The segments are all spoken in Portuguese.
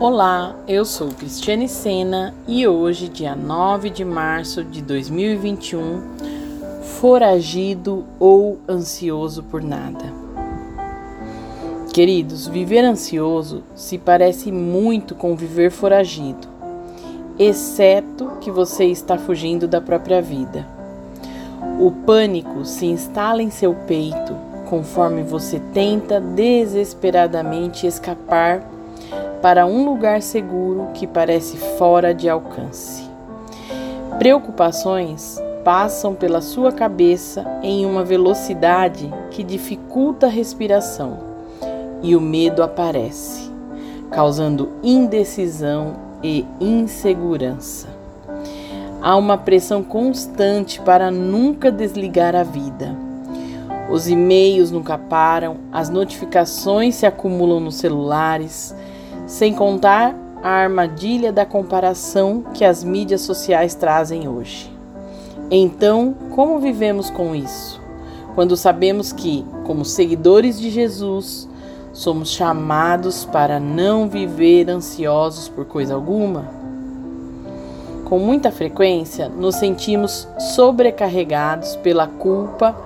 Olá, eu sou Cristiane Sena e hoje, dia 9 de março de 2021, foragido ou ansioso por nada. Queridos, viver ansioso se parece muito com viver foragido, exceto que você está fugindo da própria vida. O pânico se instala em seu peito conforme você tenta desesperadamente escapar para um lugar seguro que parece fora de alcance. Preocupações passam pela sua cabeça em uma velocidade que dificulta a respiração e o medo aparece, causando indecisão e insegurança. Há uma pressão constante para nunca desligar a vida. Os e-mails nunca param, as notificações se acumulam nos celulares, sem contar a armadilha da comparação que as mídias sociais trazem hoje. Então, como vivemos com isso? Quando sabemos que, como seguidores de Jesus, somos chamados para não viver ansiosos por coisa alguma? Com muita frequência, nos sentimos sobrecarregados pela culpa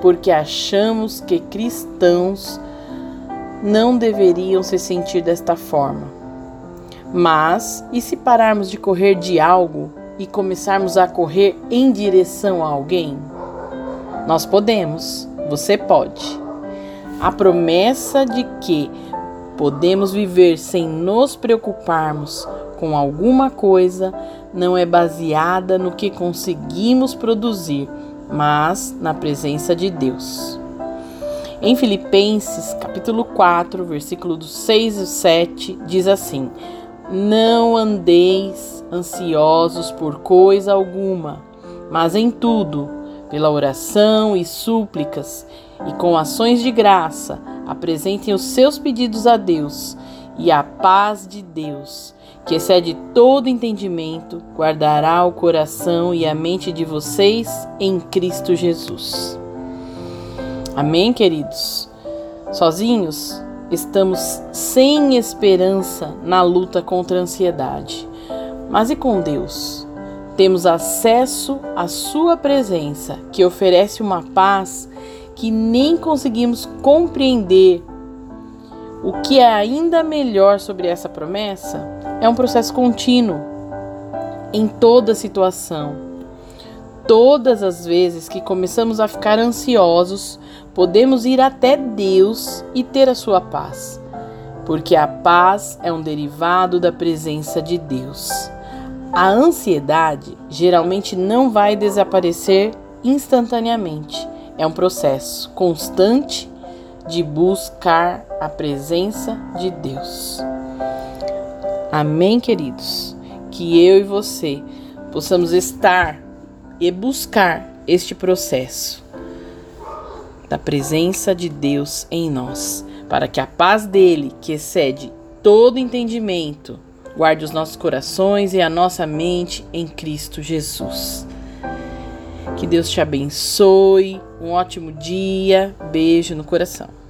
porque achamos que cristãos não deveriam se sentir desta forma. Mas, e se pararmos de correr de algo e começarmos a correr em direção a alguém? Nós podemos, você pode. A promessa de que podemos viver sem nos preocuparmos com alguma coisa não é baseada no que conseguimos produzir, mas na presença de Deus. Em Filipenses, capítulo 4, versículo 6 e 7, diz assim: Não andeis ansiosos por coisa alguma, mas em tudo, pela oração e súplicas e com ações de graça, apresentem os seus pedidos a Deus, e a paz de Deus, que excede todo entendimento, guardará o coração e a mente de vocês em Cristo Jesus. Amém, queridos? Sozinhos, estamos sem esperança na luta contra a ansiedade. Mas e com Deus? Temos acesso à Sua presença, que oferece uma paz que nem conseguimos compreender. O que é ainda melhor sobre essa promessa é um processo contínuo em toda situação Todas as vezes que começamos a ficar ansiosos, podemos ir até Deus e ter a sua paz, porque a paz é um derivado da presença de Deus. A ansiedade geralmente não vai desaparecer instantaneamente, é um processo constante de buscar a presença de Deus. Amém, queridos? Que eu e você possamos estar e buscar este processo da presença de Deus em nós, para que a paz dele, que excede todo entendimento, guarde os nossos corações e a nossa mente em Cristo Jesus. Que Deus te abençoe, um ótimo dia, beijo no coração.